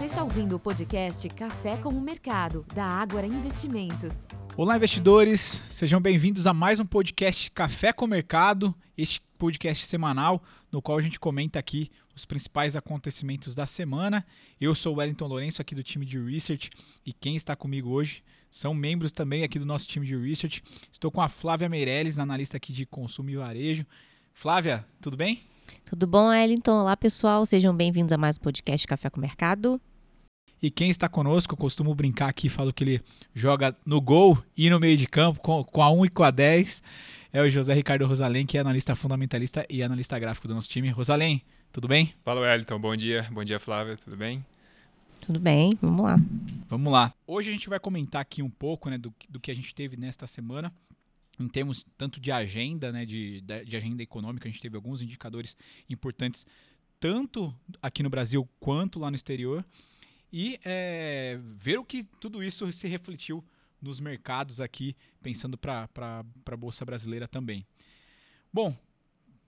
Você está ouvindo o podcast Café com o Mercado, da Ágora Investimentos. Olá, investidores! Sejam bem-vindos a mais um podcast Café com o Mercado, este podcast semanal no qual a gente comenta aqui os principais acontecimentos da semana. Eu sou o Wellington Lourenço, aqui do time de Research, e quem está comigo hoje são membros também aqui do nosso time de Research. Estou com a Flávia Meirelles, analista aqui de consumo e varejo. Flávia, tudo bem? Tudo bom, Wellington? Olá, pessoal. Sejam bem-vindos a mais um podcast Café com o Mercado. E quem está conosco, eu costumo brincar aqui, falo que ele joga no gol e no meio de campo, com, com a 1 e com a 10. É o José Ricardo Rosalém, que é analista fundamentalista e analista gráfico do nosso time. Rosalém, tudo bem? Fala, Wellington. Bom dia. Bom dia, Flávia. Tudo bem? Tudo bem, vamos lá. Vamos lá. Hoje a gente vai comentar aqui um pouco né, do, do que a gente teve nesta semana em termos tanto de agenda, né, de, de agenda econômica, a gente teve alguns indicadores importantes, tanto aqui no Brasil quanto lá no exterior, e é, ver o que tudo isso se refletiu nos mercados aqui, pensando para a Bolsa Brasileira também. Bom,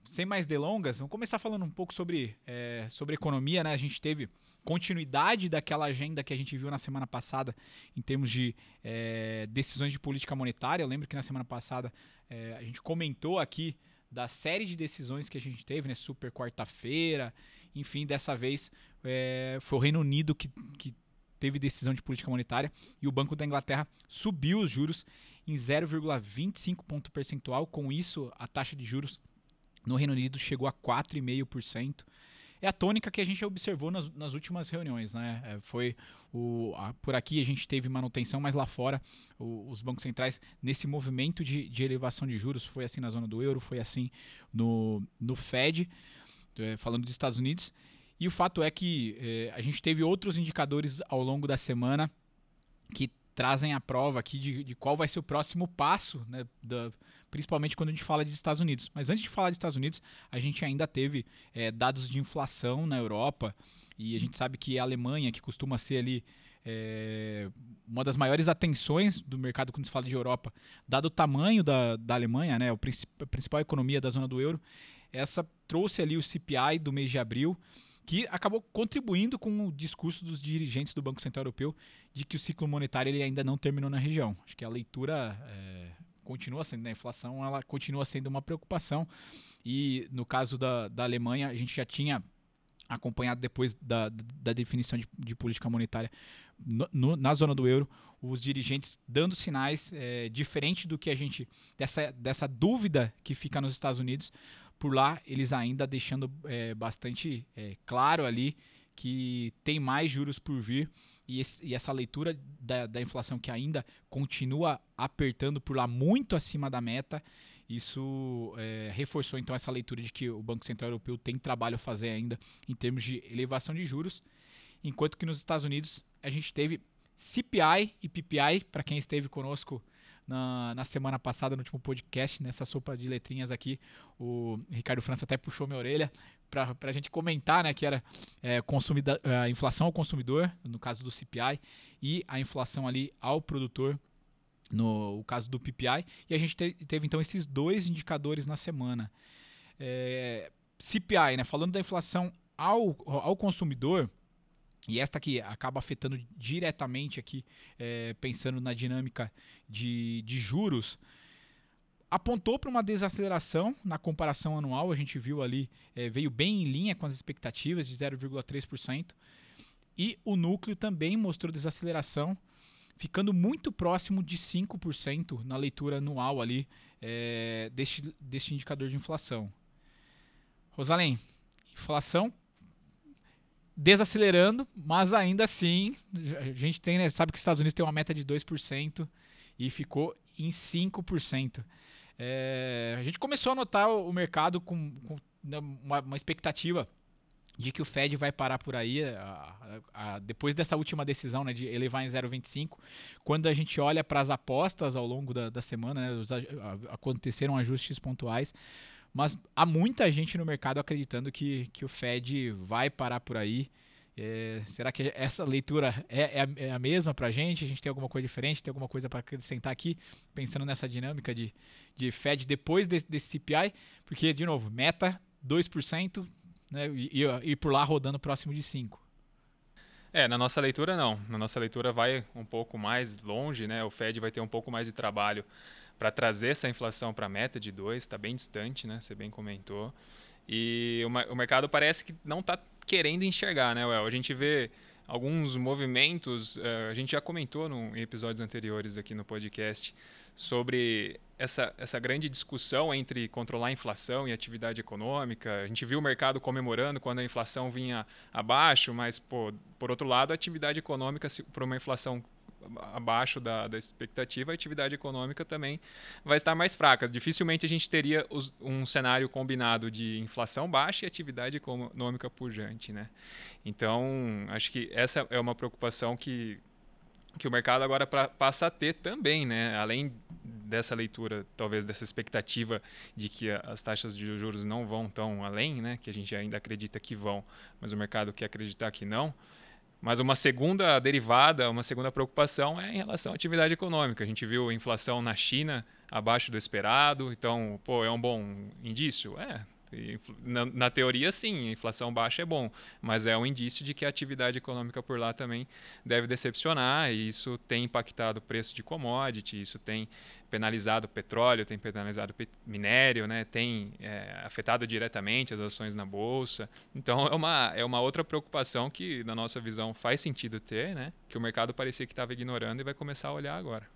sem mais delongas, vamos começar falando um pouco sobre, é, sobre economia. Né? A gente teve continuidade daquela agenda que a gente viu na semana passada em termos de é, decisões de política monetária. Eu lembro que na semana passada é, a gente comentou aqui da série de decisões que a gente teve, né? Super quarta-feira, enfim, dessa vez é, foi o Reino Unido que, que teve decisão de política monetária e o Banco da Inglaterra subiu os juros em 0,25 ponto percentual. Com isso, a taxa de juros no Reino Unido chegou a 4,5% é a tônica que a gente observou nas, nas últimas reuniões. Né? É, foi o, a, por aqui a gente teve manutenção, mas lá fora o, os bancos centrais, nesse movimento de, de, elevação de juros, foi assim na zona do euro, foi assim no, no Fed, é, falando dos Estados Unidos. E o fato é que é, a gente teve outros indicadores ao longo da semana que trazem a prova aqui de, de qual vai ser o próximo passo né, da, principalmente quando a gente fala de Estados Unidos. Mas antes de falar de Estados Unidos, a gente ainda teve é, dados de inflação na Europa e a gente sabe que a Alemanha, que costuma ser ali é, uma das maiores atenções do mercado quando se fala de Europa, dado o tamanho da, da Alemanha, né, a principal economia da zona do euro, essa trouxe ali o CPI do mês de abril, que acabou contribuindo com o discurso dos dirigentes do Banco Central Europeu de que o ciclo monetário ele ainda não terminou na região. Acho que a leitura é, continua sendo, né? a inflação ela continua sendo uma preocupação. E no caso da, da Alemanha, a gente já tinha acompanhado depois da, da definição de, de política monetária no, no, na zona do euro, os dirigentes dando sinais é, diferente do que a gente dessa, dessa dúvida que fica nos Estados Unidos. Por lá, eles ainda deixando é, bastante é, claro ali que tem mais juros por vir. E, esse, e essa leitura da, da, inflação que ainda continua apertando por lá muito acima da meta, isso é, reforçou então essa leitura de que o Banco Central Europeu tem trabalho a fazer ainda em termos de elevação de juros, enquanto que nos Estados Unidos a gente teve CPI e PPI, para quem esteve conosco na, na, semana passada, no último podcast, nessa sopa de letrinhas aqui, o Ricardo França até puxou minha orelha para a gente comentar, né, que era é, a inflação ao consumidor, no caso do CPI, e a inflação ali ao produtor, no caso do PPI, e a gente te, teve então esses dois indicadores na semana. É, CPI, né, falando da inflação ao, ao consumidor, e esta que acaba afetando diretamente aqui, é, pensando na dinâmica de, de juros, apontou para uma desaceleração na comparação anual. A gente viu ali, é, veio bem em linha com as expectativas de 0,3%. E o núcleo também mostrou desaceleração, ficando muito próximo de 5% na leitura anual ali é, deste, deste indicador de inflação. Rosalém, inflação desacelerando, mas ainda assim, a gente tem, né, sabe que os Estados Unidos tem uma meta de 2% e ficou em 5%. É, a gente começou a notar o, mercado com, com né, uma, uma, expectativa de que o Fed vai parar por aí, a, a, a, depois dessa última decisão né, de elevar em 0,25. Quando a gente olha para as apostas ao longo da, da semana, né, os, aconteceram ajustes pontuais, mas há muita gente no mercado acreditando que, que o Fed vai parar por aí. É, será que essa leitura é, é, a, é a mesma para a gente? A gente tem alguma coisa diferente? Tem alguma coisa para acrescentar aqui, pensando nessa dinâmica de, de Fed depois desse, desse CPI? Porque, de novo, meta 2%, né, e, e, e por lá rodando próximo de 5%. É, na nossa leitura não. Na nossa leitura vai um pouco mais longe, né? O Fed vai ter um pouco mais de trabalho para trazer essa inflação para a meta de 2, está bem distante, né? Você bem comentou. E o, o mercado parece que não está querendo enxergar, né, Well? A gente vê alguns movimentos, uh, a gente já comentou em episódios anteriores aqui no podcast sobre essa, essa grande discussão entre controlar a inflação e atividade econômica. A gente viu o mercado comemorando quando a inflação vinha abaixo, mas, pô, por outro lado, a atividade econômica, por uma inflação abaixo da, da expectativa, a atividade econômica também vai estar mais fraca. Dificilmente a gente teria os, um cenário combinado de inflação baixa e atividade econômica pujante. Né? Então, acho que essa é uma preocupação que, que o mercado agora pra, passa a ter também, né? além dessa leitura, talvez dessa expectativa de que as taxas de juros não vão tão além, né? que a gente ainda acredita que vão, mas o mercado quer acreditar que não. Mas uma segunda derivada, uma segunda preocupação é em relação à atividade econômica. A gente viu a inflação na China abaixo do esperado, então, pô, é um bom indício? É. Na, na, teoria, sim, inflação baixa é bom, mas é um indício de que a atividade econômica por lá também deve decepcionar, e isso tem impactado o preço de commodity, isso tem penalizado o petróleo, tem penalizado o minério, né? tem é, afetado diretamente as ações na bolsa. Então é uma, é uma outra preocupação que, na nossa visão, faz sentido ter, né? que o mercado parecia que estava ignorando e vai começar a olhar agora.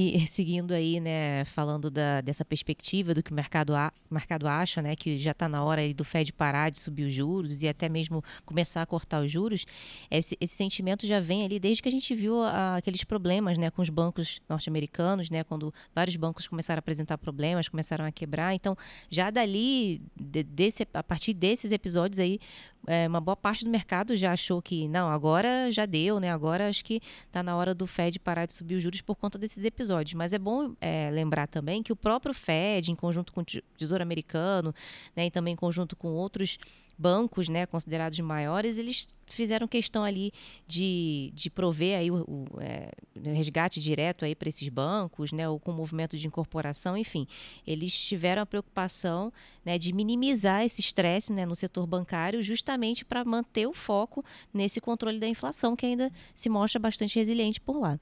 E seguindo aí, né, falando da, dessa perspectiva do que o mercado, a, mercado acha, né, que já está na hora do Fed parar de subir os juros e até mesmo começar a cortar os juros, esse, esse sentimento já vem ali desde que a gente viu a, aqueles problemas, né, com os bancos norte-americanos, né, quando vários bancos começaram a apresentar problemas, começaram a quebrar. Então, já dali, de, desse, a partir desses episódios aí, é, uma boa parte do mercado já achou que não, agora já deu, né? Agora acho que está na hora do Fed parar de subir os juros por conta desses episódios. Mas é bom é, lembrar também que o próprio Fed, em conjunto com o Tesouro Americano, né, e também em conjunto com outros bancos, né, considerados maiores, eles fizeram questão ali de, de prover aí o, o, é, o resgate direto aí para esses bancos, né, ou com movimento de incorporação, enfim, eles tiveram a preocupação, né, de minimizar esse estresse, né, no setor bancário, justamente para manter o foco nesse controle da inflação que ainda se mostra bastante resiliente por lá.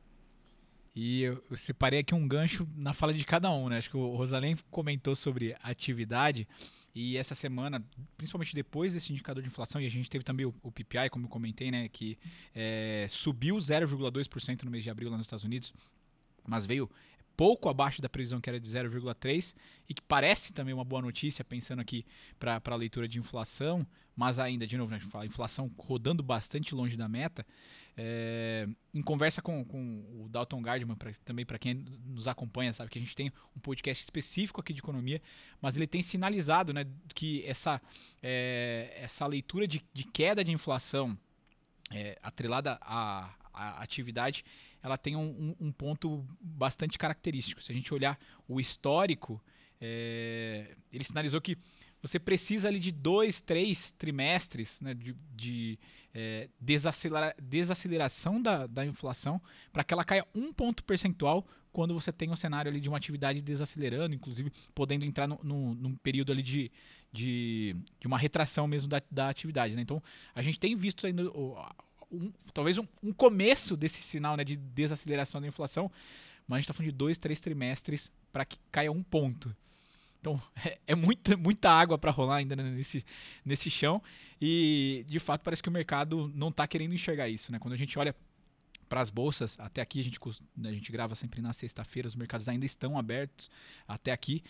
E eu, separei aqui um gancho na fala de cada um, né? Acho que o Rosalém comentou sobre atividade. E essa semana, principalmente depois desse indicador de inflação, e a gente teve também o, PPI, como eu comentei, né, que é, subiu 0,2% no mês de abril lá nos Estados Unidos, mas veio pouco abaixo da previsão que era de 0,3 e que parece também uma boa notícia, pensando aqui para a leitura de inflação, mas ainda, de novo, né, a inflação rodando bastante longe da meta. É, em conversa com, com o Dalton Gardman, pra, também para quem nos acompanha, sabe que a gente tem um podcast específico aqui de economia, mas ele tem sinalizado né, que essa, é, essa leitura de, de, queda de inflação é, atrelada à, à, atividade, ela tem um, um, ponto bastante característico. Se a gente olhar o histórico, é, ele sinalizou que você precisa ali de dois, três trimestres né, de, de é, desacelera, desaceleração da, da inflação para que ela caia um ponto percentual quando você tem um cenário ali de uma atividade desacelerando, inclusive podendo entrar no, no, num período ali de, de, de uma retração mesmo da, da atividade. Né? Então, a gente tem visto ainda um, talvez um, um, começo desse sinal né, de desaceleração da inflação, mas a gente está falando de dois, três trimestres para que caia um ponto. Então é, é muita, muita água para rolar ainda nesse, nesse chão e de fato parece que o mercado não está querendo enxergar isso. Né? Quando a gente olha para as bolsas, até aqui a gente, a gente grava sempre na sexta-feira, os mercados ainda estão abertos até aqui.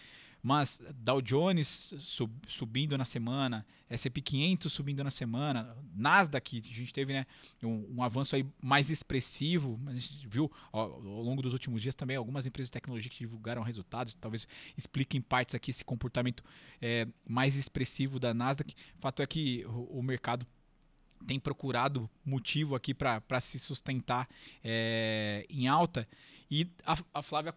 Mas Dow Jones sub, subindo na semana, S&P 500 subindo na semana, Nasdaq, a gente teve né, um, um avanço aí mais expressivo, mas a gente viu ó, ao longo dos últimos dias também algumas empresas de tecnologia que divulgaram resultados, talvez expliquem partes aqui esse comportamento é, mais expressivo da Nasdaq. Fato é que o, o mercado tem procurado motivo aqui para se sustentar é, em alta e a, a Flávia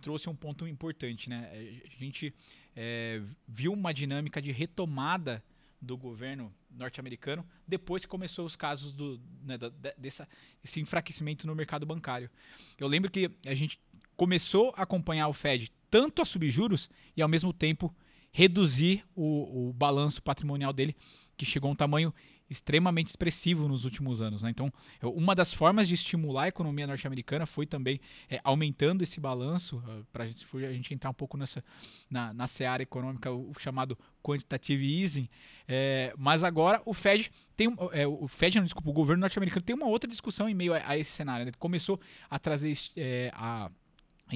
trouxe um ponto importante, né? É, a gente é, viu uma dinâmica de retomada do governo norte-americano depois que começou os casos do né, da, dessa, esse enfraquecimento no mercado bancário. Eu lembro que a gente começou a acompanhar o Fed tanto a subir juros e ao mesmo tempo reduzir o, o balanço patrimonial dele, que chegou a um tamanho extremamente expressivo nos últimos anos. Né? Então, uma das formas de estimular a economia norte-americana foi também é, aumentando esse balanço, uh, para a gente entrar um pouco nessa, na, na seara econômica, o, o chamado quantitative easing. É, mas agora o Fed tem é, o Fed, não, desculpa, o governo norte-americano tem uma outra discussão em meio a, a esse cenário. Né? Começou a trazer é, a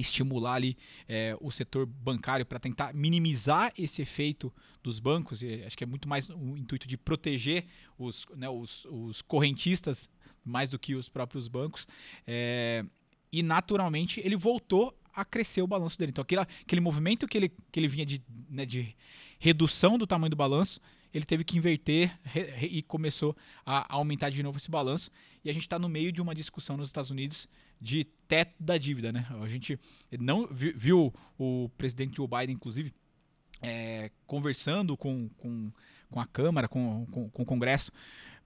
estimular ali é, o setor bancário para tentar minimizar esse efeito dos bancos. E acho que é muito mais o intuito de proteger os, né, os, os correntistas mais do que os próprios bancos. É, e naturalmente ele voltou a crescer o balanço dele. Então aquele, aquele movimento que ele, que ele vinha de, né, de redução do tamanho do balanço, ele teve que inverter e começou a aumentar de novo esse balanço. E a gente está no meio de uma discussão nos Estados Unidos de teto da dívida, né? A gente não viu o presidente Joe Biden, inclusive, é, conversando com, com, com a Câmara, com, com, com o Congresso,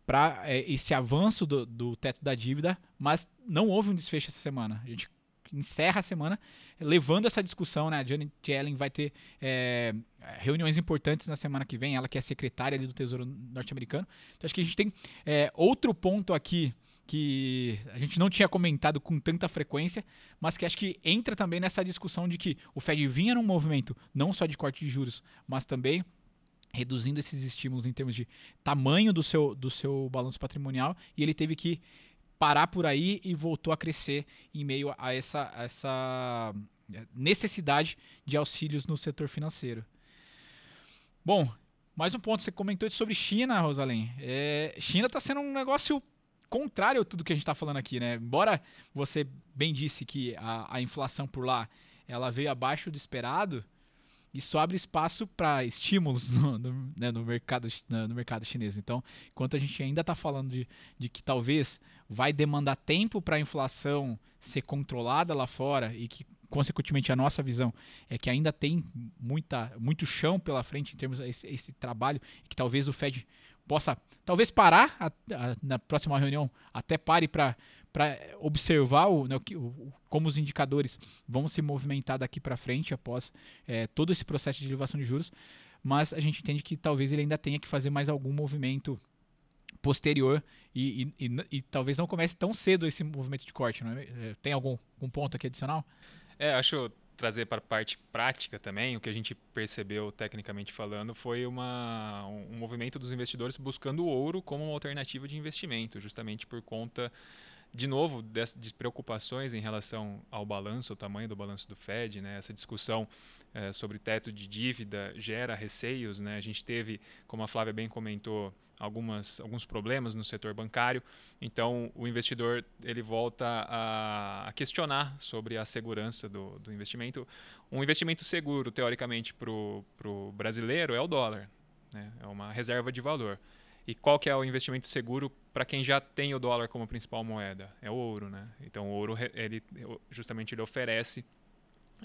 para é, esse avanço do, do teto da dívida, mas não houve um desfecho essa semana. A gente encerra a semana levando essa discussão, né? A Janet Yellen vai ter é, reuniões importantes na semana que vem, ela que é secretária do Tesouro norte-americano. Então acho que a gente tem é, outro ponto aqui que a gente não tinha comentado com tanta frequência, mas que acho que entra também nessa discussão de que o Fed vinha num movimento não só de corte de juros, mas também reduzindo esses estímulos em termos de tamanho do seu, do seu balanço patrimonial e ele teve que parar por aí e voltou a crescer em meio a essa, a essa necessidade de auxílios no setor financeiro. Bom, mais um ponto, você comentou sobre China, Rosalém. É, China está sendo um negócio contrário a tudo que a gente está falando aqui, né? Embora você bem disse que a, a inflação por lá ela veio abaixo do esperado, isso abre espaço para estímulos no, no, né, no, mercado, no mercado chinês. Então, enquanto a gente ainda está falando de, de que talvez vai demandar tempo para a inflação ser controlada lá fora e que, consequentemente, a nossa visão é que ainda tem muita, muito chão pela frente em termos desse esse trabalho, e que talvez o Fed possa talvez parar a, a, na próxima reunião, até pare para observar o, né, o, como os indicadores vão se movimentar daqui para frente após é, todo esse processo de elevação de juros, mas a gente entende que talvez ele ainda tenha que fazer mais algum movimento posterior e, e, e, e talvez não comece tão cedo esse movimento de corte. É? é tem algum, algum ponto aqui adicional? É, acho trazer para a parte prática também, o que a gente percebeu tecnicamente falando foi uma, um movimento dos investidores buscando o ouro como uma alternativa de investimento, justamente por conta de novo, de, preocupações em relação ao balanço, o tamanho do balanço do Fed, né? essa discussão é, sobre teto de dívida gera receios. Né? A gente teve, como a Flávia bem comentou, algumas, alguns problemas no setor bancário. Então, o investidor ele volta a, a questionar sobre a segurança do, do, investimento. Um investimento seguro, teoricamente, para o brasileiro é o dólar. Né? É uma reserva de valor. E qual que é o investimento seguro para quem já tem o dólar como principal moeda? É o ouro, né? Então o ouro ele justamente ele oferece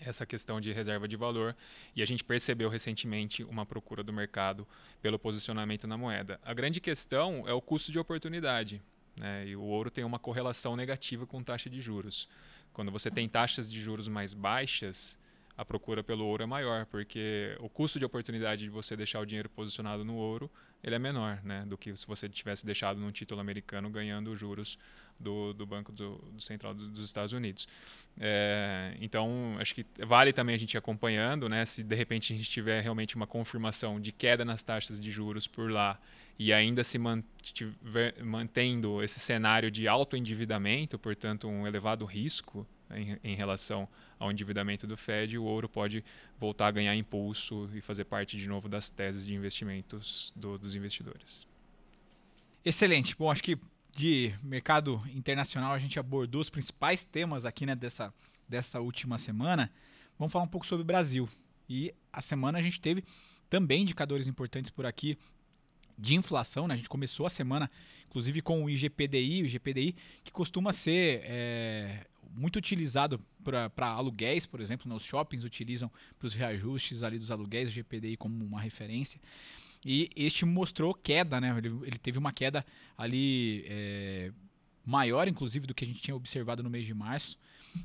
essa questão de reserva de valor e a gente percebeu recentemente uma procura do mercado pelo posicionamento na moeda. A grande questão é o custo de oportunidade, né? E o ouro tem uma correlação negativa com taxa de juros. Quando você tem taxas de juros mais baixas, a procura pelo ouro é maior, porque o custo de oportunidade de você deixar o dinheiro posicionado no ouro ele é menor né, do que se você tivesse deixado num título americano ganhando juros do, do Banco do, do Central do, dos Estados Unidos. É, então, acho que vale também a gente ir acompanhando, né, se de repente a gente tiver realmente uma confirmação de queda nas taxas de juros por lá e ainda se mantiver, mantendo esse cenário de alto endividamento, portanto, um elevado risco em, em, relação ao endividamento do Fed, o ouro pode voltar a ganhar impulso e fazer parte de novo das teses de investimentos do, dos investidores. Excelente. Bom, acho que de mercado internacional a gente abordou os principais temas aqui né, dessa, dessa última semana. Vamos falar um pouco sobre o Brasil. E a semana a gente teve também indicadores importantes por aqui de inflação, né? A gente começou a semana, inclusive, com o IGPDI, o IGPDI, que costuma ser é, muito utilizado para aluguéis, por exemplo, né? shoppings utilizam para os reajustes ali dos aluguéis, o IGPDI como uma referência. E este mostrou queda, né? Ele, ele teve uma queda ali é, maior, inclusive, do que a gente tinha observado no mês de março.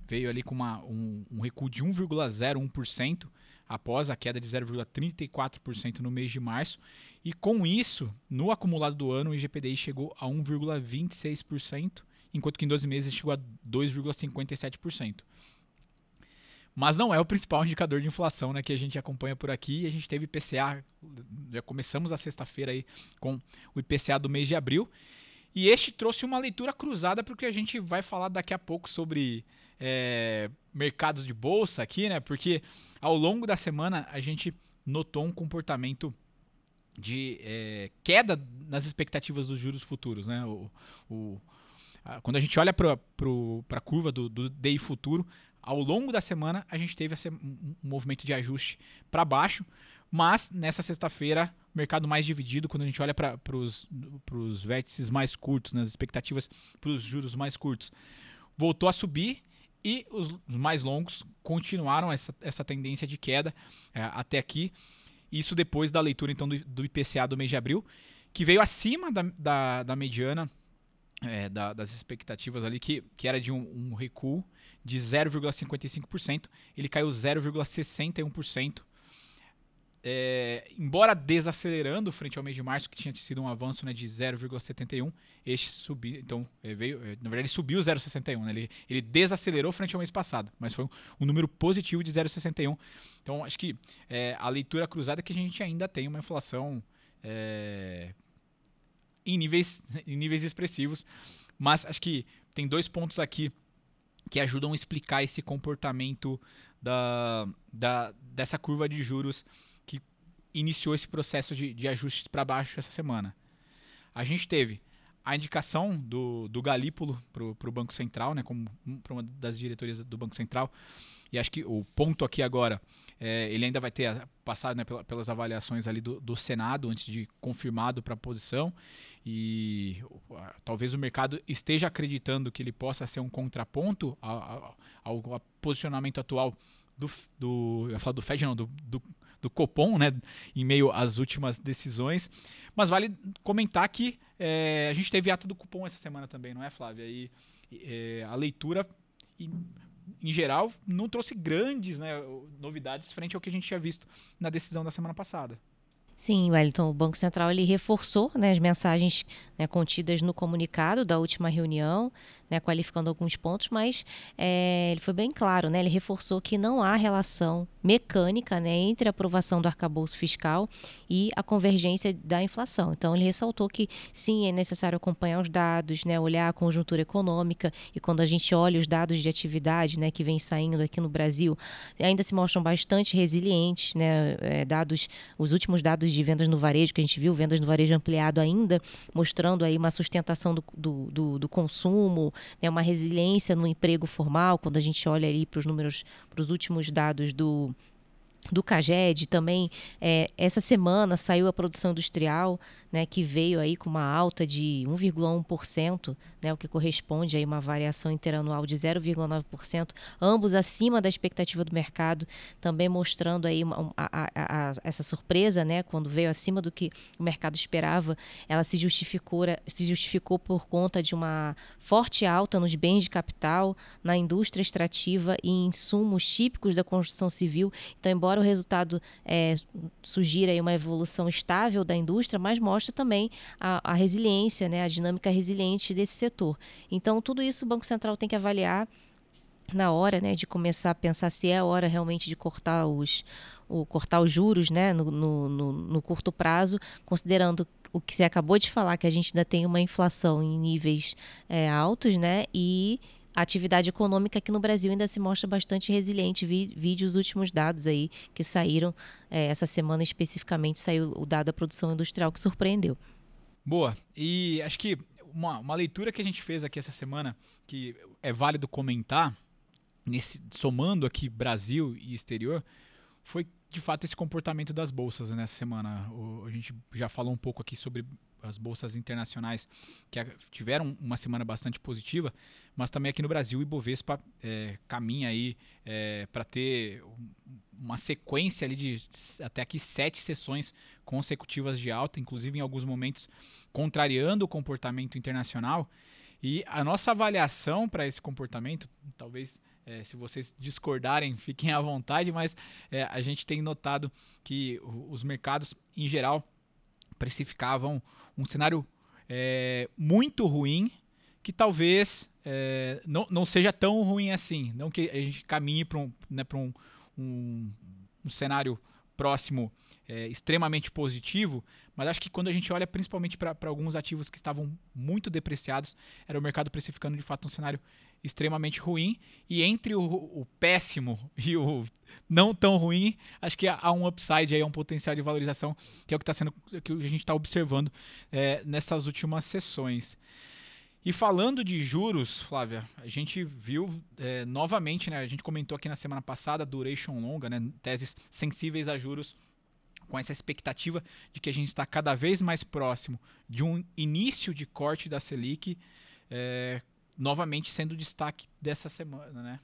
Veio ali com uma, um, um recuo de 1,01% após a queda de 0,34% no mês de março. E com isso, no acumulado do ano, o IGPDI chegou a 1,26%, enquanto que em 12 meses chegou a 2,57%. Mas não é o principal indicador de inflação né, que a gente acompanha por aqui. A gente teve IPCA, já começamos a sexta-feira aí com o IPCA do mês de abril. E este trouxe uma leitura cruzada porque a gente vai falar daqui a pouco sobre é, mercados de bolsa aqui, né? Porque ao longo da semana a gente notou um comportamento de é, queda nas expectativas dos juros futuros, né? O, o quando a gente olha para a curva do, do DI futuro, ao longo da semana a gente teve esse, um, movimento de ajuste para baixo, mas nessa sexta-feira o mercado mais dividido quando a gente olha para os vértices mais curtos, nas expectativas para os juros mais curtos, voltou a subir e os mais longos continuaram essa, essa tendência de queda é, até aqui. Isso depois da leitura então do, do, IPCA do mês de abril, que veio acima da, da, da mediana é, da, das expectativas ali, que, que era de um, um recuo de 0,55%. Ele caiu 0,61% é, embora desacelerando frente ao mês de março, que tinha sido um avanço né, de 0,71, este subiu, então é, veio, é, na verdade subiu 0,61, né, ele, ele desacelerou frente ao mês passado, mas foi um, um número positivo de 0,61. Então acho que é, a leitura cruzada é que a gente ainda tem uma inflação é, em, níveis, em níveis expressivos, mas acho que tem dois pontos aqui que ajudam a explicar esse comportamento da, da, dessa curva de juros iniciou esse processo de, de ajustes para baixo essa semana. A gente teve a indicação do, do Galípolo para o Banco Central, né, como para uma das diretorias do Banco Central. E acho que o ponto aqui agora, é, ele ainda vai ter passado né, pelas avaliações ali do, do Senado antes de confirmado para a posição. E talvez o mercado esteja acreditando que ele possa ser um contraponto ao, ao, ao posicionamento atual do, do eu ia falar do Fed, não, do, do do Copom, né, em meio às últimas decisões. Mas vale comentar que é, a gente teve ato do cupom essa semana também, não é, Flávia? E é, a leitura, em, geral, não trouxe grandes né, novidades frente ao que a gente tinha visto na decisão da semana passada. Sim, Wellington, o Banco Central ele reforçou né, as mensagens né, contidas no comunicado da última reunião, né, qualificando alguns pontos, mas é, ele foi bem claro, né, ele reforçou que não há relação mecânica né, entre a aprovação do arcabouço fiscal e a convergência da inflação. Então, ele ressaltou que sim, é necessário acompanhar os dados, né, olhar a conjuntura econômica, e quando a gente olha os dados de atividade né, que vem saindo aqui no Brasil, ainda se mostram bastante resilientes, né, é, dados, os últimos dados de vendas no varejo, que a gente viu, vendas no varejo ampliado ainda, mostrando aí uma sustentação do, do, do, do consumo, né, uma resiliência no emprego formal, quando a gente olha ali para os números, para os últimos dados do do CAGED também é, essa semana saiu a produção industrial né, que veio aí com uma alta de 1,1%, né, o que corresponde a uma variação interanual de 0,9%, ambos acima da expectativa do mercado, também mostrando aí uma, a, a, a, essa surpresa, né, quando veio acima do que o mercado esperava, ela se justificou, se justificou por conta de uma forte alta nos bens de capital, na indústria extrativa e insumos típicos da construção civil. Então, embora o resultado é, sugira uma evolução estável da indústria, mas mostra mostra também a, a resiliência, né, a dinâmica resiliente desse setor. Então, tudo isso o Banco Central tem que avaliar na hora né, de começar a pensar se é a hora realmente de cortar os, o, cortar os juros né, no, no, no, no curto prazo, considerando o que você acabou de falar, que a gente ainda tem uma inflação em níveis é, altos, né? E a atividade econômica aqui no Brasil ainda se mostra bastante resiliente. Vi, vi os últimos dados aí que saíram é, essa semana especificamente, saiu o dado da produção industrial que surpreendeu. Boa. E acho que uma, uma leitura que a gente fez aqui essa semana, que é válido comentar, nesse, somando aqui Brasil e exterior, foi de fato esse comportamento das bolsas nessa semana. O, a gente já falou um pouco aqui sobre as bolsas internacionais que tiveram uma semana bastante positiva, mas também aqui no Brasil o Ibovespa é, caminha aí é, para ter uma sequência ali de até aqui sete sessões consecutivas de alta, inclusive em alguns momentos contrariando o comportamento internacional. E a nossa avaliação para esse comportamento, talvez é, se vocês discordarem, fiquem à vontade, mas é, a gente tem notado que os mercados, em geral, precificavam um cenário é, muito ruim, que talvez é, não, não seja tão ruim assim. Não que a gente caminhe para um, né, um, um, um cenário próximo é, extremamente positivo, mas acho que quando a gente olha principalmente para alguns ativos que estavam muito depreciados, era o mercado precificando de fato um cenário extremamente ruim. E entre o, o péssimo e o não tão ruim, acho que há um upside aí, um potencial de valorização, que é o que está sendo, que a gente está observando é, nessas últimas sessões. E falando de juros, Flávia, a gente viu é, novamente, né? A gente comentou aqui na semana passada, duration longa, né? Teses sensíveis a juros, com essa expectativa de que a gente está cada vez mais próximo de um início de corte da Selic, é, novamente sendo destaque dessa semana, né?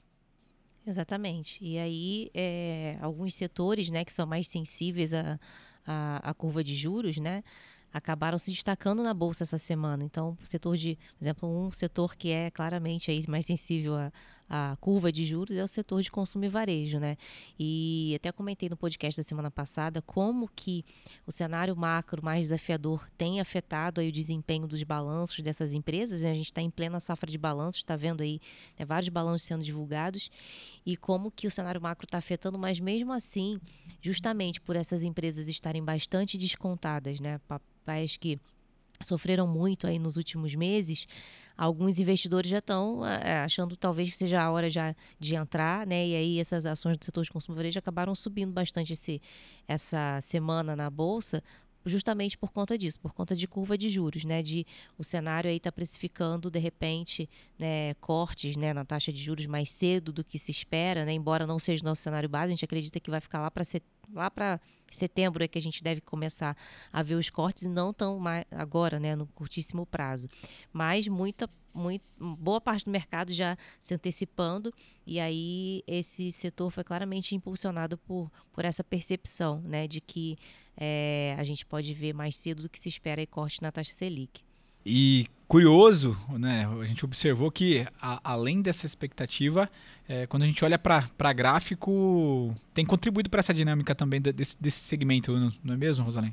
Exatamente. E aí, é, alguns setores, né, que são mais sensíveis à, à, à curva de juros, né? Acabaram se destacando na bolsa essa semana. Então, setor de, por exemplo, um setor que é claramente aí mais sensível à, à curva de juros é o setor de consumo e varejo, né? E até comentei no podcast da semana passada como que o cenário macro mais desafiador tem afetado aí o desempenho dos balanços dessas empresas. Né? A gente está em plena safra de balanços, está vendo aí né, vários balanços sendo divulgados e como que o cenário macro está afetando, mas mesmo assim, justamente por essas empresas estarem bastante descontadas, né? papéis que sofreram muito aí nos últimos meses, alguns investidores já estão achando talvez que seja a hora já de entrar, né? E aí essas ações do setor de consumo varejo acabaram subindo bastante esse, essa semana na bolsa, justamente por conta disso, por conta de curva de juros, né? De o cenário aí está precificando de repente, né, cortes, né, na taxa de juros mais cedo do que se espera, né? Embora não seja nosso cenário base, a gente acredita que vai ficar lá para ser lá para setembro é que a gente deve começar a ver os cortes não tão mais agora, né, no curtíssimo prazo. Mas muita muito, boa parte do mercado já se antecipando e aí esse setor foi claramente impulsionado por, por essa percepção, né, de que é, a gente pode ver mais cedo do que se espera e corte na taxa Selic. E curioso, né, a gente observou que a, além dessa expectativa, é, quando a gente olha para gráfico, tem contribuído para essa dinâmica também desse, desse segmento, não é mesmo, Rosalém?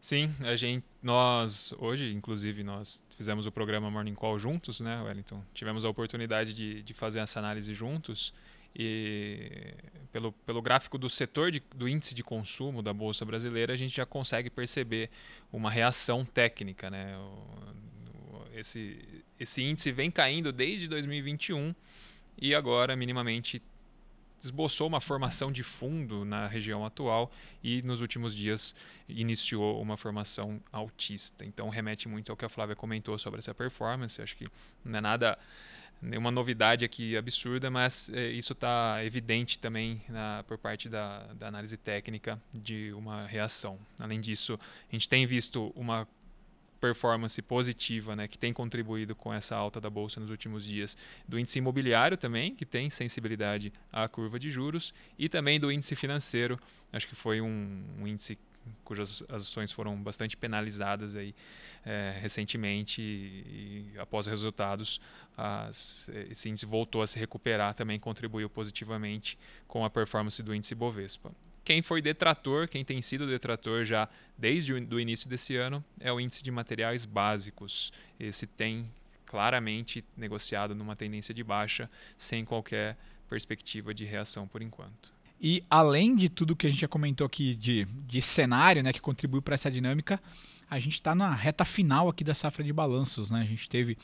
Sim, a gente, nós hoje, inclusive, nós fizemos o programa Morning Call juntos, né, Wellington? Tivemos a oportunidade de, de fazer essa análise juntos e pelo, pelo gráfico do setor de, do índice de consumo da Bolsa Brasileira, a gente já consegue perceber uma reação técnica. Né? Esse, esse índice vem caindo desde 2021 e agora, minimamente, esboçou uma formação de fundo na região atual e nos últimos dias iniciou uma formação altista. Então remete muito ao que a Flávia comentou sobre essa performance. Acho que não é nada nenhuma novidade aqui absurda, mas é, isso está evidente também na, por parte da, da, análise técnica de uma reação. Além disso, a gente tem visto uma performance positiva, né, que tem contribuído com essa alta da bolsa nos últimos dias, do índice imobiliário também, que tem sensibilidade à curva de juros, e também do índice financeiro, acho que foi um, um índice cujas ações foram bastante penalizadas aí, é, recentemente e, e, após resultados, as, esse índice voltou a se recuperar, também contribuiu positivamente com a performance do índice Bovespa. Quem foi detrator, quem tem sido detrator já desde o início desse ano, é o índice de materiais básicos. Esse tem claramente negociado numa tendência de baixa, sem qualquer perspectiva de reação por enquanto. E além de tudo que a gente já comentou aqui de, de cenário, né, que contribuiu para essa dinâmica, a gente está na reta final aqui da safra de balanços, né? A gente teve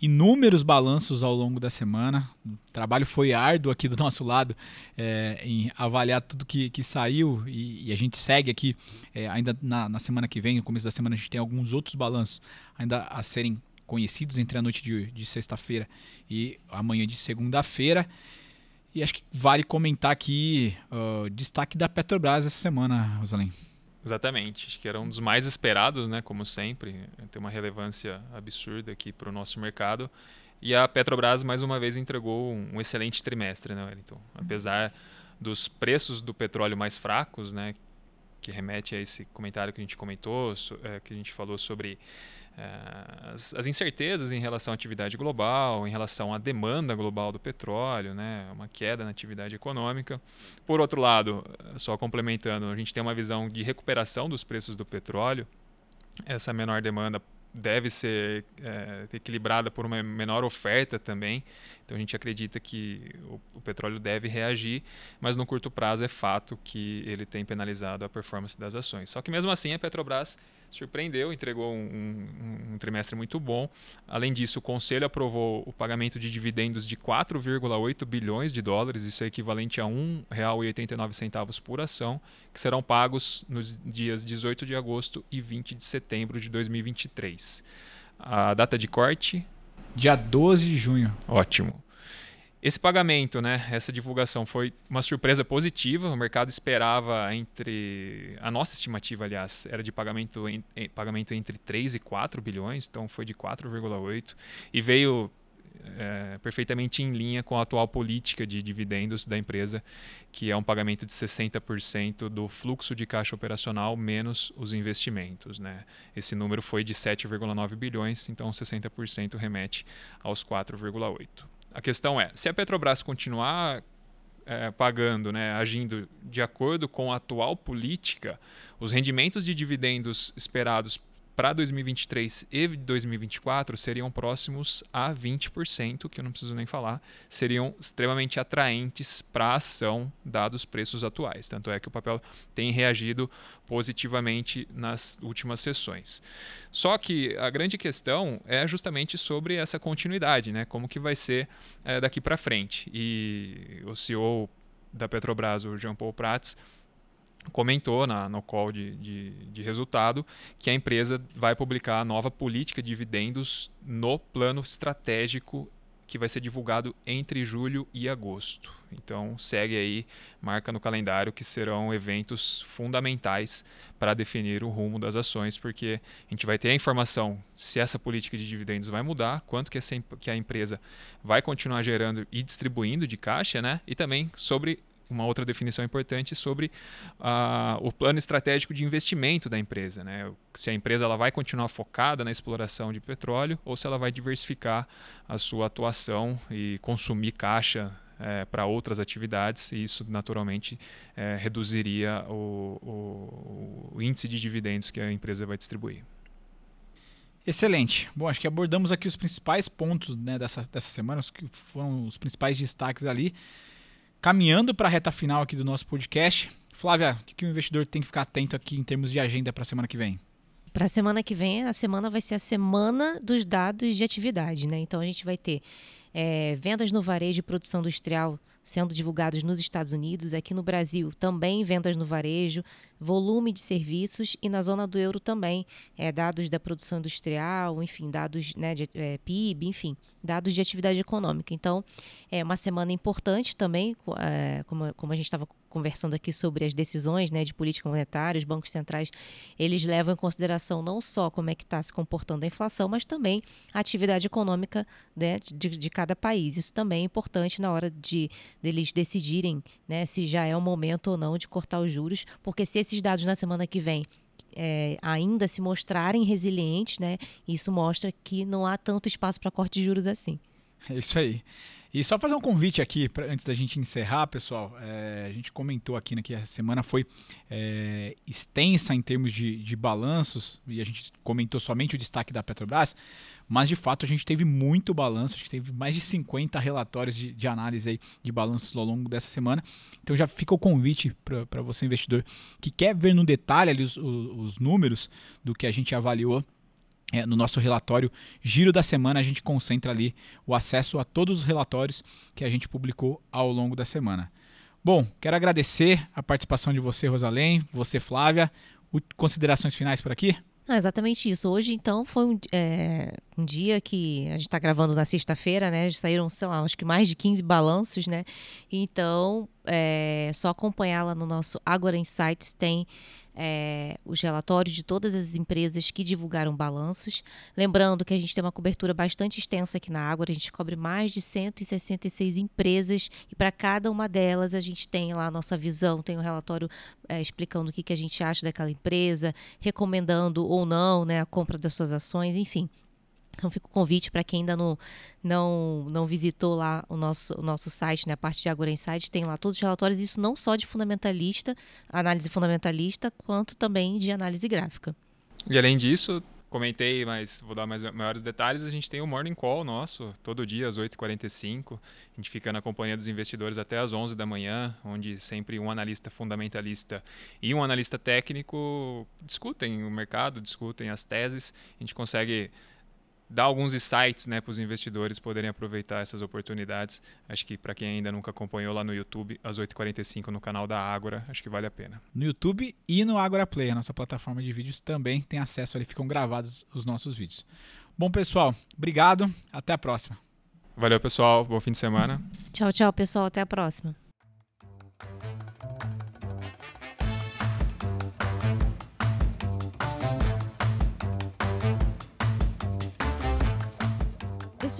inúmeros balanços ao longo da semana. O trabalho foi árduo aqui do nosso lado é, em avaliar tudo que, que saiu e, e a gente segue aqui é, ainda na, na, semana que vem, no começo da semana, a gente tem alguns outros balanços ainda a serem conhecidos entre a noite de, de sexta-feira e amanhã de segunda-feira. E acho que vale comentar aqui o uh, destaque da Petrobras essa semana, Rosalém. Exatamente, acho que era um dos mais esperados, né? Como sempre, tem uma relevância absurda aqui para o nosso mercado. E a Petrobras mais uma vez entregou um excelente trimestre, né, Wellington? Apesar dos preços do petróleo mais fracos, né? que remete a esse comentário que a gente comentou, é, que a gente falou sobre as, as, incertezas em relação à atividade global, em relação à demanda global do petróleo, né, uma queda na atividade econômica. Por outro lado, só complementando, a gente tem uma visão de recuperação dos preços do petróleo. Essa menor demanda deve ser é, equilibrada por uma menor oferta também. Então a gente acredita que o, o, petróleo deve reagir, mas no curto prazo é fato que ele tem penalizado a performance das ações. Só que mesmo assim a Petrobras surpreendeu, entregou um, um, um, trimestre muito bom. Além disso, o Conselho aprovou o pagamento de dividendos de 4,8 bilhões de dólares, isso é equivalente a R$ 1,89 por ação, que serão pagos nos dias 18 de agosto e 20 de setembro de 2023. A data de corte? Dia 12 de junho. Ótimo. Esse pagamento, né, essa divulgação foi uma surpresa positiva. O mercado esperava entre. A nossa estimativa, aliás, era de pagamento, em, pagamento entre 3 e 4 bilhões, então foi de 4,8. E veio é, perfeitamente em linha com a atual política de dividendos da empresa, que é um pagamento de 60% do fluxo de caixa operacional menos os investimentos. Né? Esse número foi de 7,9 bilhões, então 60% remete aos 4,8. A questão é, se a Petrobras continuar é, pagando, né, agindo de acordo com a atual política, os rendimentos de dividendos esperados para 2023 e 2024 seriam próximos a 20%, que eu não preciso nem falar, seriam extremamente atraentes para a ação, dados os preços atuais. Tanto é que o papel tem reagido positivamente nas últimas sessões. Só que a grande questão é justamente sobre essa continuidade, né? como que vai ser é, daqui para frente. E o CEO da Petrobras, o Jean Paul Prats, comentou na, no call de, de, de, resultado que a empresa vai publicar a nova política de dividendos no plano estratégico que vai ser divulgado entre julho e agosto. Então segue aí, marca no calendário que serão eventos fundamentais para definir o rumo das ações, porque a gente vai ter a informação se essa política de dividendos vai mudar, quanto que, essa, que a empresa vai continuar gerando e distribuindo de caixa, né? E também sobre uma outra definição importante sobre uh, o plano estratégico de investimento da empresa. Né? Se a empresa ela vai continuar focada na exploração de petróleo ou se ela vai diversificar a sua atuação e consumir caixa é, para outras atividades, e isso naturalmente é, reduziria o, o, o índice de dividendos que a empresa vai distribuir. Excelente. Bom, acho que abordamos aqui os principais pontos né, dessa, dessa semana, os que foram os principais destaques ali caminhando para a reta final aqui do nosso podcast. Flávia, o que, que o investidor tem que ficar atento aqui em termos de agenda para a semana que vem? Para a semana que vem, a semana vai ser a semana dos dados de atividade, né? Então a gente vai ter é, vendas no varejo e produção industrial sendo divulgados nos Estados Unidos, aqui no Brasil também vendas no varejo, volume de serviços e na zona do euro também, é, dados da produção industrial, enfim, dados né, de é, PIB, enfim, dados de atividade econômica. Então, é uma semana importante também, é, como, como a gente estava conversando aqui sobre as decisões né, de política monetária, os bancos centrais, eles levam em consideração não só como é que está se comportando a inflação, mas também a atividade econômica né, de, de cada país. Isso também é importante na hora de deles decidirem né, se já é o momento ou não de cortar os juros, porque se esses dados na semana que vem é, ainda se mostrarem resilientes, né, isso mostra que não há tanto espaço para corte de juros assim. É isso aí. E só fazer um convite aqui, pra, antes da gente encerrar, pessoal. É, a gente comentou aqui né, que a semana foi é, extensa em termos de, de balanços, e a gente comentou somente o destaque da Petrobras, mas de fato a gente teve muito balanço, acho que teve mais de 50 relatórios de, de análise aí de balanços ao longo dessa semana. Então já fica o convite para você, investidor, que quer ver no detalhe ali os, os, os números do que a gente avaliou é, no nosso relatório Giro da Semana, a gente concentra ali o acesso a todos os relatórios que a gente publicou ao longo da semana. Bom, quero agradecer a participação de você, Rosalém, você, Flávia. Considerações finais por aqui? Ah, exatamente isso. Hoje, então, foi um, é, um dia que a gente está gravando na sexta-feira, né? Saíram, sei lá, acho que mais de 15 balanços, né? Então, é só acompanhar lá no nosso Agora Insights tem é, os relatórios de todas as empresas que divulgaram balanços. Lembrando que a gente tem uma cobertura bastante extensa aqui na Água, a gente cobre mais de 166 empresas e para cada uma delas a gente tem lá a nossa visão, tem um relatório é, explicando o que, que a gente acha daquela empresa, recomendando ou não né, a compra das suas ações, enfim. Então fica o convite para quem ainda não, não, não visitou lá o nosso, o nosso site, né, a parte de Agora Insight, tem lá todos os relatórios, isso não só de fundamentalista, análise fundamentalista, quanto também de análise gráfica. E além disso, comentei, mas vou dar mais maiores detalhes, a gente tem o Morning Call nosso, todo dia às 8h45, a gente fica na companhia dos investidores até às 11 da manhã, onde sempre um analista fundamentalista e um analista técnico discutem o mercado, discutem as teses, a gente consegue dar alguns insights né, para os investidores poderem aproveitar essas oportunidades. Acho que para quem ainda nunca acompanhou lá no YouTube, às 8h45 no canal da Ágora, acho que vale a pena. No YouTube e no Ágora Play, a nossa plataforma de vídeos também tem acesso ali, ficam gravados os nossos vídeos. Bom, pessoal, obrigado, até a próxima. Valeu, pessoal, bom fim de semana. Tchau, tchau, pessoal, até a próxima.